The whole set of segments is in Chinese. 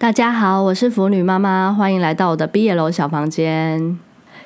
大家好，我是腐女妈妈，欢迎来到我的毕业楼小房间。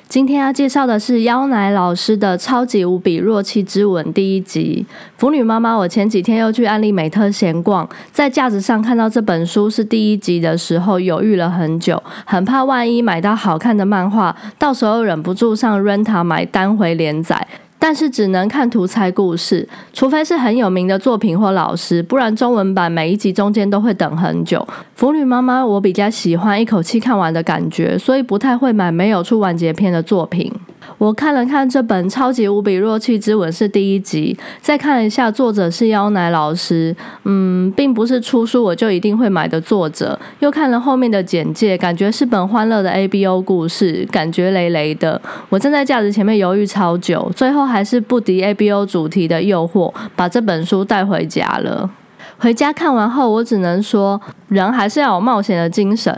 今天要介绍的是妖奶老师的《超级无比弱气之吻》第一集。腐女妈妈，我前几天又去安利美特闲逛，在架子上看到这本书是第一集的时候，犹豫了很久，很怕万一买到好看的漫画，到时候忍不住上 Renta 买单回连载。但是只能看图猜故事，除非是很有名的作品或老师，不然中文版每一集中间都会等很久。腐女妈妈，我比较喜欢一口气看完的感觉，所以不太会买没有出完结篇的作品。我看了看这本《超级无比弱气之吻》是第一集，再看一下作者是妖奶老师，嗯，并不是出书我就一定会买的作者。又看了后面的简介，感觉是本欢乐的 A B O 故事，感觉累累的。我站在架子前面犹豫超久，最后还是不敌 A B O 主题的诱惑，把这本书带回家了。回家看完后，我只能说，人还是要有冒险的精神。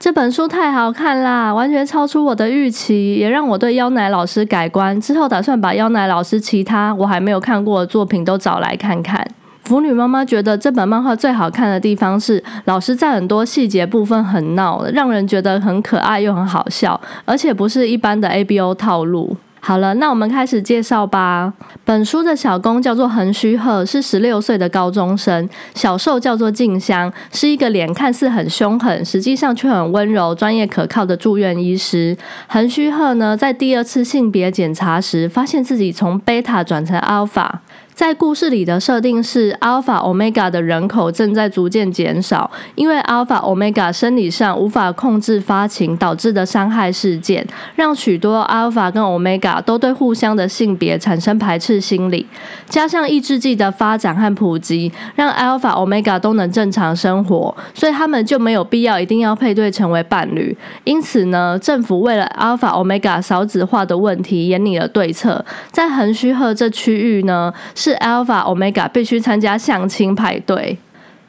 这本书太好看啦，完全超出我的预期，也让我对妖奶老师改观。之后打算把妖奶老师其他我还没有看过的作品都找来看看。腐女妈妈觉得这本漫画最好看的地方是，老师在很多细节部分很闹，让人觉得很可爱又很好笑，而且不是一般的 A B O 套路。好了，那我们开始介绍吧。本书的小公叫做恒须贺，是十六岁的高中生。小受叫做静香，是一个脸看似很凶狠，实际上却很温柔、专业可靠的住院医师。恒须贺呢，在第二次性别检查时，发现自己从贝塔转成阿尔法。在故事里的设定是，Alpha Omega 的人口正在逐渐减少，因为 Alpha Omega 生理上无法控制发情导致的伤害事件，让许多 Alpha 跟 Omega 都对互相的性别产生排斥心理。加上抑制剂的发展和普及，让 Alpha Omega 都能正常生活，所以他们就没有必要一定要配对成为伴侣。因此呢，政府为了 Alpha Omega 少子化的问题，研拟了对策。在横须贺这区域呢，是 Alpha Omega 必须参加相亲派对。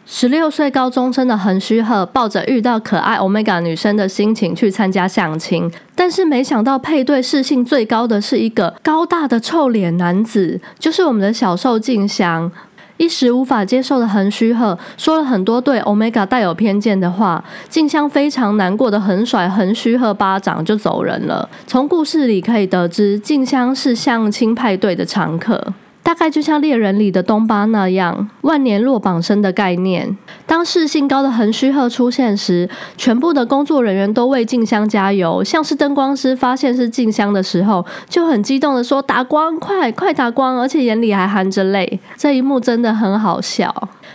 十六岁高中生的横须贺抱着遇到可爱 Omega 女生的心情去参加相亲，但是没想到配对适性最高的是一个高大的臭脸男子，就是我们的小受静香。一时无法接受的横须贺说了很多对 Omega 带有偏见的话，静香非常难过的横甩横须贺巴掌就走人了。从故事里可以得知，静香是相亲派对的常客。大概就像猎人里的东巴那样，万年落榜生的概念。当士性高的横须贺出现时，全部的工作人员都为静香加油。像是灯光师发现是静香的时候，就很激动的说：“打光，快快打光！”而且眼里还含着泪。这一幕真的很好笑。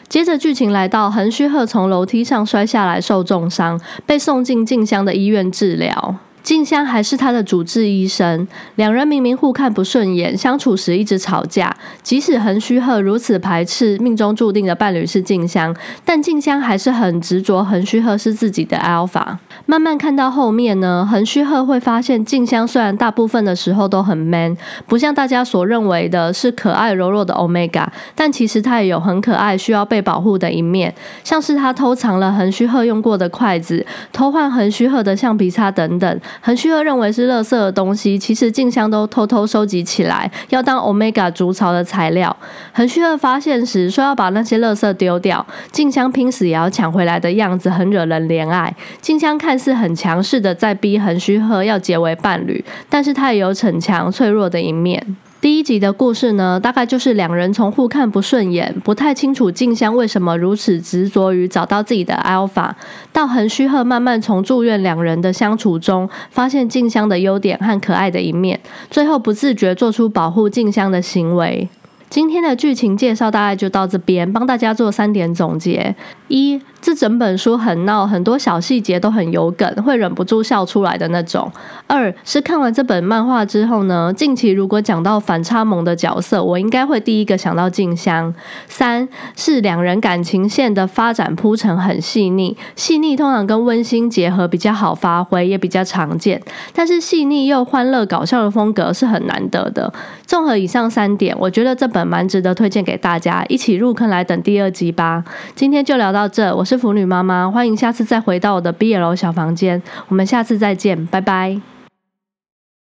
接着剧情来到，横须贺从楼梯上摔下来，受重伤，被送进静香的医院治疗。静香还是他的主治医生，两人明明互看不顺眼，相处时一直吵架。即使横须贺如此排斥命中注定的伴侣是静香，但静香还是很执着，横须贺是自己的 alpha。慢慢看到后面呢，横须贺会发现静香虽然大部分的时候都很 man，不像大家所认为的是可爱柔弱的 omega，但其实他也有很可爱需要被保护的一面，像是他偷藏了横须贺用过的筷子，偷换横须贺的橡皮擦等等。横须贺认为是垃圾的东西，其实静香都偷偷收集起来，要当 Omega 筑巢的材料。横须贺发现时说要把那些垃圾丢掉，静香拼死也要抢回来的样子，很惹人怜爱。静香看似很强势的在逼横须贺要结为伴侣，但是他也有逞强脆弱的一面。第一集的故事呢，大概就是两人从互看不顺眼，不太清楚静香为什么如此执着于找到自己的 alpha，到横须贺慢慢从住院两人的相处中，发现静香的优点和可爱的一面，最后不自觉做出保护静香的行为。今天的剧情介绍大概就到这边，帮大家做三点总结：一。这整本书很闹，很多小细节都很有梗，会忍不住笑出来的那种。二是看完这本漫画之后呢，近期如果讲到反差萌的角色，我应该会第一个想到静香。三是两人感情线的发展铺陈很细腻，细腻通常跟温馨结合比较好发挥，也比较常见。但是细腻又欢乐搞笑的风格是很难得的。综合以上三点，我觉得这本蛮值得推荐给大家，一起入坑来等第二集吧。今天就聊到这，我是是。腐女妈妈，欢迎下次再回到我的 BL 小房间，我们下次再见，拜拜。